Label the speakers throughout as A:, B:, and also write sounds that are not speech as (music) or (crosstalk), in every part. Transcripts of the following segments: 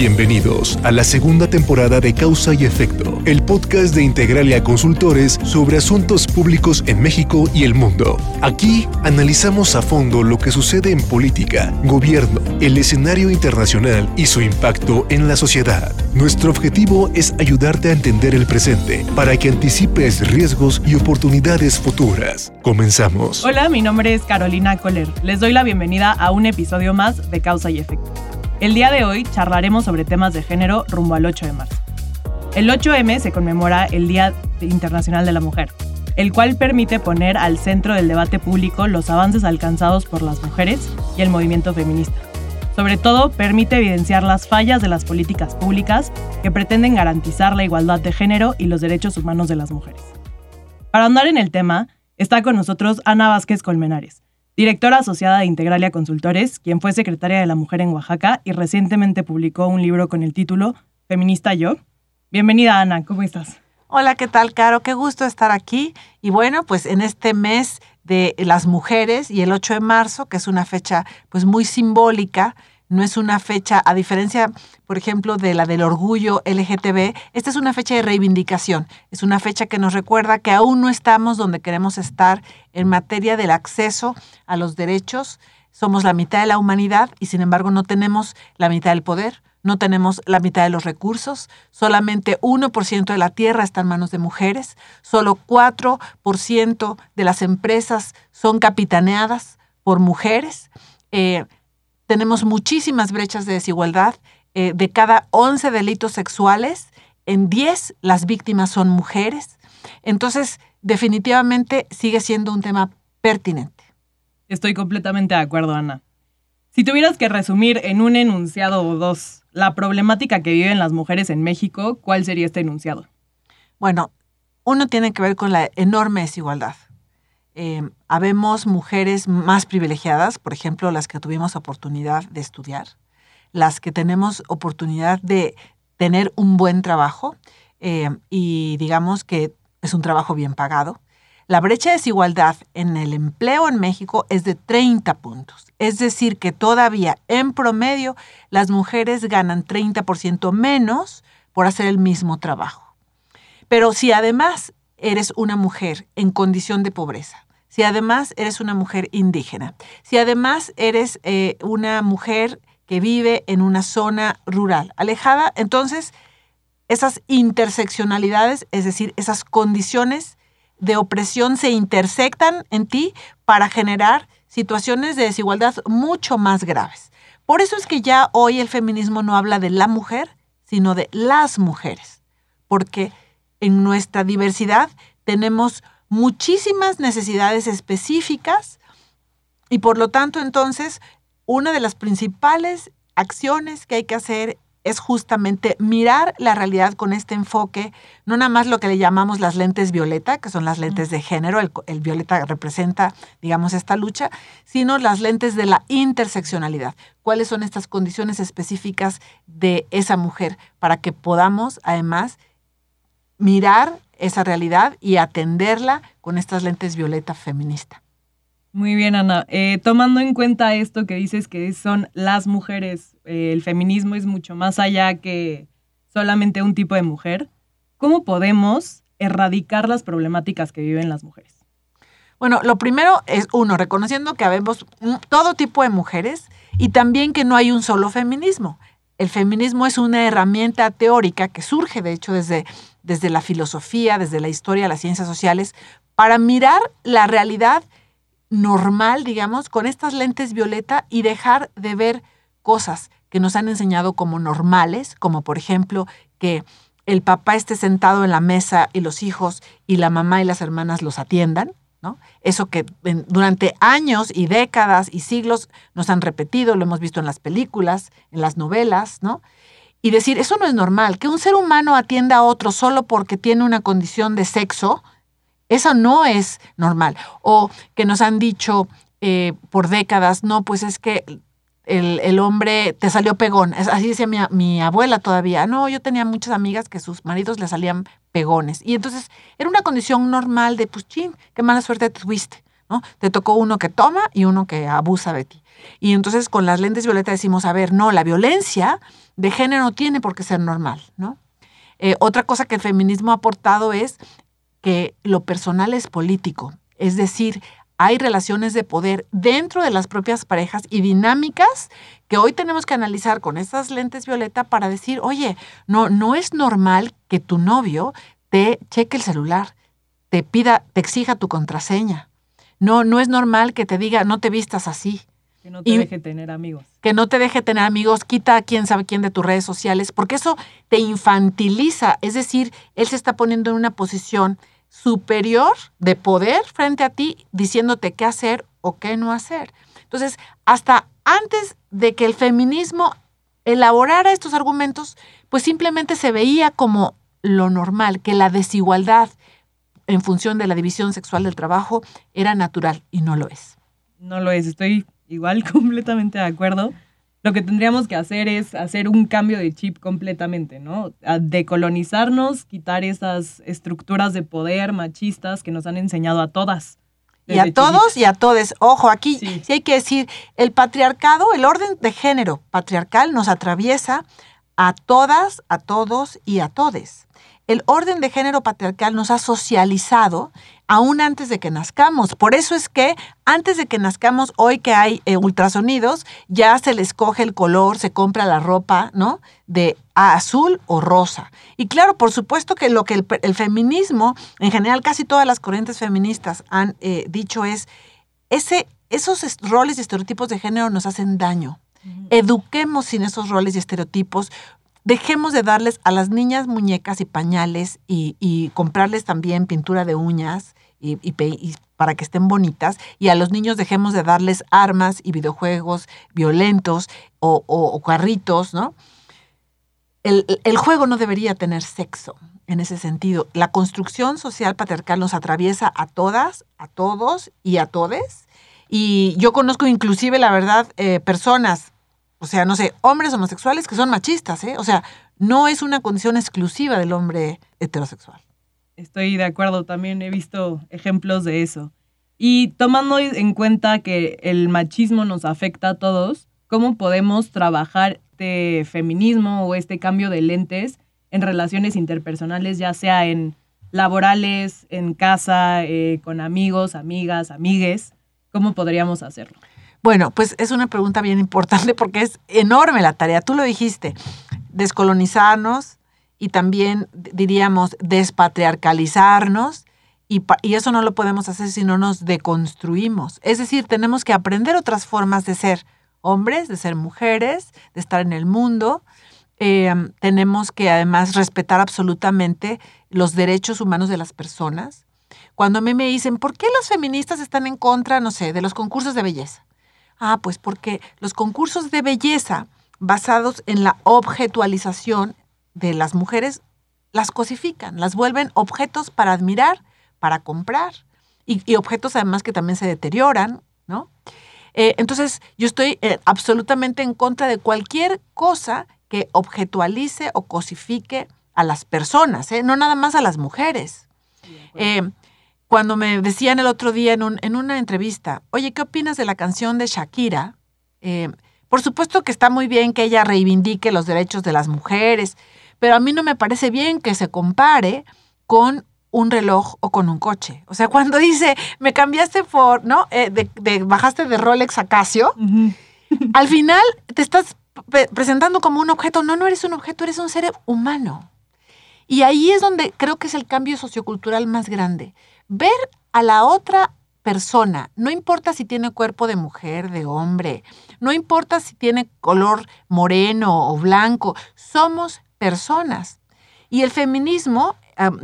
A: Bienvenidos a la segunda temporada de Causa y Efecto, el podcast de Integralia Consultores sobre asuntos públicos en México y el mundo. Aquí analizamos a fondo lo que sucede en política, gobierno, el escenario internacional y su impacto en la sociedad. Nuestro objetivo es ayudarte a entender el presente para que anticipes riesgos y oportunidades futuras. Comenzamos.
B: Hola, mi nombre es Carolina Coller. Les doy la bienvenida a un episodio más de Causa y Efecto. El día de hoy charlaremos sobre temas de género rumbo al 8 de marzo. El 8M se conmemora el Día Internacional de la Mujer, el cual permite poner al centro del debate público los avances alcanzados por las mujeres y el movimiento feminista. Sobre todo, permite evidenciar las fallas de las políticas públicas que pretenden garantizar la igualdad de género y los derechos humanos de las mujeres. Para andar en el tema, está con nosotros Ana Vázquez Colmenares, directora asociada de Integralia Consultores, quien fue secretaria de la Mujer en Oaxaca y recientemente publicó un libro con el título Feminista Yo. Bienvenida, Ana, ¿cómo estás?
C: Hola, ¿qué tal, Caro? Qué gusto estar aquí. Y bueno, pues en este mes de las mujeres y el 8 de marzo, que es una fecha pues muy simbólica, no es una fecha, a diferencia, por ejemplo, de la del orgullo LGTB, esta es una fecha de reivindicación, es una fecha que nos recuerda que aún no estamos donde queremos estar en materia del acceso a los derechos. Somos la mitad de la humanidad y sin embargo no tenemos la mitad del poder, no tenemos la mitad de los recursos, solamente 1% de la tierra está en manos de mujeres, solo 4% de las empresas son capitaneadas por mujeres. Eh, tenemos muchísimas brechas de desigualdad. Eh, de cada 11 delitos sexuales, en 10 las víctimas son mujeres. Entonces, definitivamente sigue siendo un tema pertinente.
B: Estoy completamente de acuerdo, Ana. Si tuvieras que resumir en un enunciado o dos la problemática que viven las mujeres en México, ¿cuál sería este enunciado?
C: Bueno, uno tiene que ver con la enorme desigualdad eh, habemos mujeres más privilegiadas, por ejemplo, las que tuvimos oportunidad de estudiar, las que tenemos oportunidad de tener un buen trabajo eh, y digamos que es un trabajo bien pagado. La brecha de desigualdad en el empleo en México es de 30 puntos. Es decir, que todavía en promedio las mujeres ganan 30% menos por hacer el mismo trabajo. Pero si además eres una mujer en condición de pobreza, si además eres una mujer indígena, si además eres eh, una mujer que vive en una zona rural alejada, entonces esas interseccionalidades, es decir, esas condiciones de opresión se intersectan en ti para generar situaciones de desigualdad mucho más graves. Por eso es que ya hoy el feminismo no habla de la mujer, sino de las mujeres, porque en nuestra diversidad tenemos muchísimas necesidades específicas y por lo tanto entonces una de las principales acciones que hay que hacer es justamente mirar la realidad con este enfoque, no nada más lo que le llamamos las lentes violeta, que son las lentes de género, el, el, violeta representa, digamos, esta lucha, sino las lentes de la interseccionalidad. ¿Cuáles son estas condiciones específicas de esa mujer para que podamos, además, mirar esa realidad y atenderla con estas lentes violeta feminista.
B: Muy bien, Ana. Eh, tomando en cuenta esto que dices que son las mujeres, eh, el feminismo es mucho más allá que solamente un tipo de mujer, ¿cómo podemos erradicar las problemáticas que viven las mujeres?
C: Bueno, lo primero es, uno, reconociendo que habemos todo tipo de mujeres y también que no hay un solo feminismo. El feminismo es una herramienta teórica que surge, de hecho, desde desde la filosofía, desde la historia, las ciencias sociales, para mirar la realidad normal, digamos, con estas lentes violeta y dejar de ver cosas que nos han enseñado como normales, como por ejemplo que el papá esté sentado en la mesa y los hijos y la mamá y las hermanas los atiendan, Eso que durante años y décadas y siglos nos han repetido, lo hemos visto en las películas, en las novelas, ¿no? y decir, eso no es normal, que un ser humano atienda a otro solo porque tiene una condición de sexo, eso no es normal. O que nos han dicho eh, por décadas, no, pues es que el, hombre te salió pegón. Así decía mi, mi, abuela todavía. No, yo tenía muchas amigas que sus maridos le salían pegones. Y entonces era una condición normal de, pues, ching, qué mala suerte tuviste. ¿no? Te tocó uno que toma y uno que abusa de ti. Y entonces con las lentes violetas decimos, a ver, no, la violencia de género no tiene por qué ser normal, ¿no? Eh, otra cosa que el feminismo ha aportado es que lo personal es político, es decir, hay relaciones de poder dentro de las propias parejas y dinámicas que hoy tenemos que analizar con estas lentes violeta para decir, oye, no, no es normal que tu novio te cheque el celular, te pida, te exija tu contraseña. No, no es normal que te diga, no te vistas así.
B: Que no te deje tener amigos.
C: Que no te deje tener amigos, quita a quién sabe quién de tus redes sociales, porque eso te infantiliza. Es decir, él se está poniendo en una posición superior de poder frente a ti, diciéndote qué hacer o qué no hacer. Entonces, hasta antes de que el feminismo elaborara estos argumentos, pues simplemente se veía como lo normal, que la desigualdad en función de la división sexual del trabajo era natural y no lo es.
B: No lo es, estoy igual (laughs) completamente de acuerdo lo que tendríamos que hacer es hacer un cambio de chip completamente, ¿no? A decolonizarnos, quitar esas estructuras de poder machistas que nos han enseñado a todas.
C: Y a todos y a todes. Ojo, aquí sí. sí hay que decir, el patriarcado, el orden de género patriarcal nos atraviesa a todas, a todos y a todes el orden de género patriarcal nos ha socializado aún antes de que nazcamos. Por eso es que antes de que nazcamos, hoy que hay eh, ultrasonidos, ya se le escoge el color, se compra la ropa, ¿no? De azul o rosa. Y claro, por supuesto que lo que el, feminismo, en general casi todas las corrientes feministas han eh, dicho es, ese, esos roles y estereotipos de género nos hacen daño. Eduquemos sin esos roles y estereotipos, dejemos de darles a las niñas muñecas y pañales y, comprarles también pintura de uñas y, para que estén bonitas y a los niños dejemos de darles armas y videojuegos violentos o, carritos, ¿no? El, juego no debería tener sexo en ese sentido. La construcción social patriarcal nos atraviesa a todas, a todos y a todes. Y yo conozco inclusive, la verdad, eh, personas o sea, no sé, hombres homosexuales que son machistas, ¿eh? O sea, no es una condición exclusiva del hombre heterosexual.
B: Estoy de acuerdo, también he visto ejemplos de eso. Y tomando en cuenta que el machismo nos afecta a todos, ¿cómo podemos trabajar este feminismo o este cambio de lentes en relaciones interpersonales, ya sea en laborales, en casa, eh, con amigos, amigas, amigues? ¿Cómo podríamos hacerlo?
C: Bueno, pues es una pregunta bien importante porque es enorme la tarea. Tú lo dijiste, descolonizarnos y también diríamos despatriarcalizarnos y, y, eso no lo podemos hacer si no nos deconstruimos. Es decir, tenemos que aprender otras formas de ser hombres, de ser mujeres, de estar en el mundo. Em, tenemos que además respetar absolutamente los derechos humanos de las personas. Cuando a mí me dicen, ¿por qué las feministas están en contra, no sé, de los concursos de belleza? Ah, pues porque los concursos de belleza basados en la objetualización de las mujeres las cosifican, las vuelven objetos para admirar, para comprar y, objetos además que también se deterioran, ¿no? Eh, entonces, yo estoy eh, absolutamente en contra de cualquier cosa que objetualice o cosifique a las personas, ¿eh? no nada más a las mujeres cuando me decían el otro día en, en una entrevista, oye, ¿qué opinas de la canción de Shakira? Eh, por supuesto que está muy bien que ella reivindique los derechos de las mujeres, pero a mí no me parece bien que se compare con un reloj o con un coche. O sea, (laughs) cuando dice, me cambiaste por, ¿no? Eh, de, bajaste de Rolex a Casio, al final te estás presentando como un objeto. No, no eres un objeto, eres un ser humano. Y ahí es donde creo que es el cambio sociocultural más grande ver a la otra persona, no importa si tiene cuerpo de mujer, de hombre, no importa si tiene color moreno o blanco, somos personas. Y el feminismo,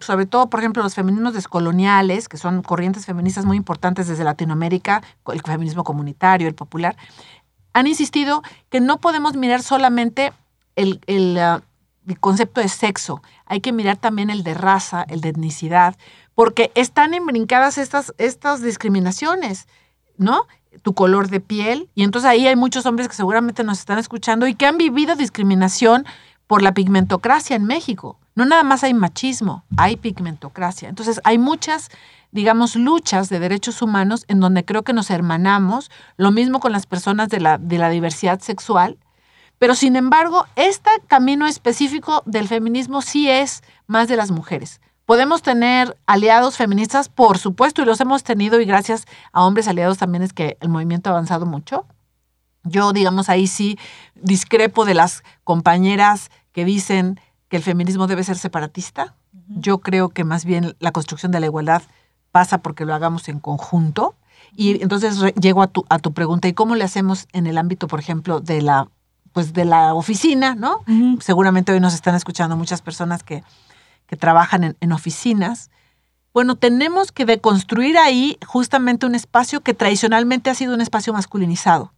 C: sobre todo, por ejemplo, los feminismos descoloniales, que son corrientes feministas muy importantes desde Latinoamérica, el feminismo comunitario, el popular, han insistido que no podemos mirar solamente el, el ah, concepto de sexo, hay que mirar también el de raza, el de etnicidad, porque están embrincadas estas, estas discriminaciones, ¿no? Tu color de piel. Y entonces ahí hay muchos hombres que seguramente nos están escuchando y que han vivido discriminación por la pigmentocracia en México. No nada más hay machismo, hay pigmentocracia. Entonces hay muchas, digamos, luchas de derechos humanos en donde creo que nos hermanamos, lo mismo con las personas de la, de la diversidad sexual. Pero sin embargo, este camino específico del feminismo sí es más de las mujeres. Podemos tener aliados feministas, por supuesto, y los hemos tenido, y gracias a hombres aliados también es que el movimiento ha avanzado mucho. Yo, digamos, ahí sí discrepo de las compañeras que dicen que el feminismo debe ser separatista. Yo creo que más bien la construcción de la igualdad pasa porque lo hagamos en conjunto. Y entonces llego a tu, a tu pregunta, ¿y cómo le hacemos en el ámbito, por ejemplo, de la, pues de la oficina, ¿no? Seguramente hoy nos están escuchando muchas personas que, que trabajan en, en oficinas. Bueno, tenemos que deconstruir ahí justamente un espacio que tradicionalmente ha sido un espacio masculinizado,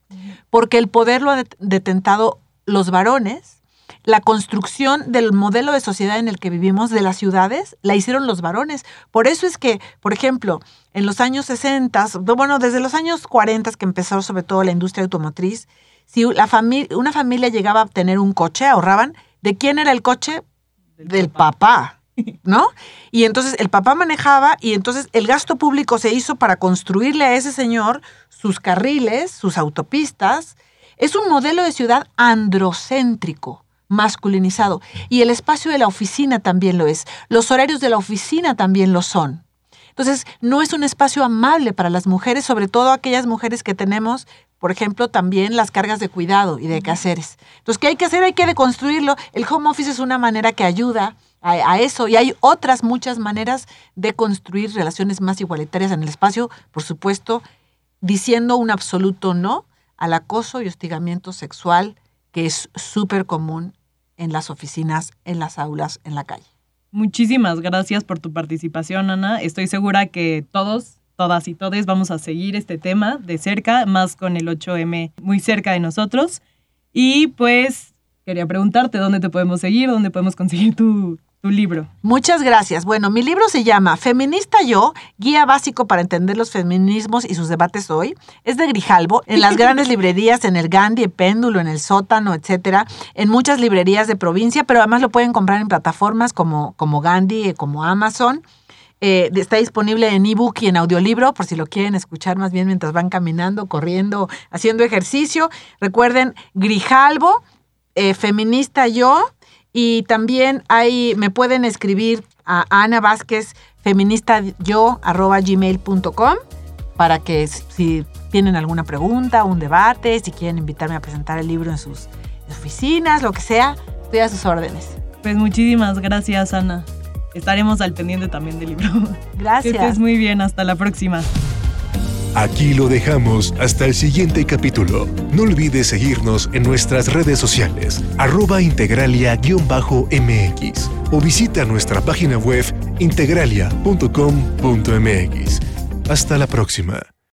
C: porque el poder lo han detentado los varones, la construcción del modelo de sociedad en el que vivimos, de las ciudades, la hicieron los varones. Por eso es que, por ejemplo, en los años 60, bueno, desde los años 40 que empezó sobre todo la industria automotriz, si la una familia llegaba a tener un coche, ahorraban, ¿de quién era el coche? Del, papá. ¿no? Y entonces el papá manejaba y entonces el gasto público se hizo para construirle a ese señor sus carriles, sus autopistas. Es un modelo de ciudad androcéntrico, masculinizado. Y el espacio de la oficina también lo es. Los horarios de la oficina también lo son. Entonces, no es un espacio amable para las mujeres, sobre todo aquellas mujeres que tenemos, por ejemplo, también las cargas de cuidado y de quehaceres. Entonces, ¿qué hay que hacer? Hay que deconstruirlo. El home office es una manera que ayuda a, eso. Y hay otras muchas maneras de construir relaciones más igualitarias en el espacio, por supuesto, diciendo un absoluto no al acoso y hostigamiento sexual que es súper común en las oficinas, en las aulas, en la calle.
B: Muchísimas gracias por tu participación, Ana. Estoy segura que todos, todas y todes vamos a seguir este tema de cerca, más con el 8M muy cerca de nosotros. Y pues quería preguntarte dónde te podemos seguir, dónde podemos conseguir tu, tu libro.
C: Muchas gracias. Bueno, mi libro se llama Feminista Yo, Guía Básico para Entender los Feminismos y sus Debates Hoy. Es de Grijalbo, en las (laughs) grandes librerías, en el Gandhi, el Péndulo, en el Sótano, etcétera, en muchas librerías de provincia, pero además lo pueden comprar en plataformas como, como Gandhi, como Amazon. Eh, está disponible en ebook y en audiolibro, por si lo quieren escuchar más bien mientras van caminando, corriendo, haciendo ejercicio. Recuerden, Grijalbo, eh, Feminista Yo, y también hay, me pueden escribir a Ana Vázquez, feminista yo, arroba gmail.com, para que si tienen alguna pregunta, un debate, si quieren invitarme a presentar el libro en sus oficinas, lo que sea, estoy a sus órdenes.
B: Pues muchísimas gracias, Ana. Estaremos al pendiente también del libro.
C: Gracias.
B: Que estés muy bien, hasta la próxima.
A: Aquí lo dejamos hasta el siguiente capítulo. No olvides seguirnos en nuestras redes sociales, arroba integralia-mx o visita nuestra página web integralia.com.mx. Hasta la próxima.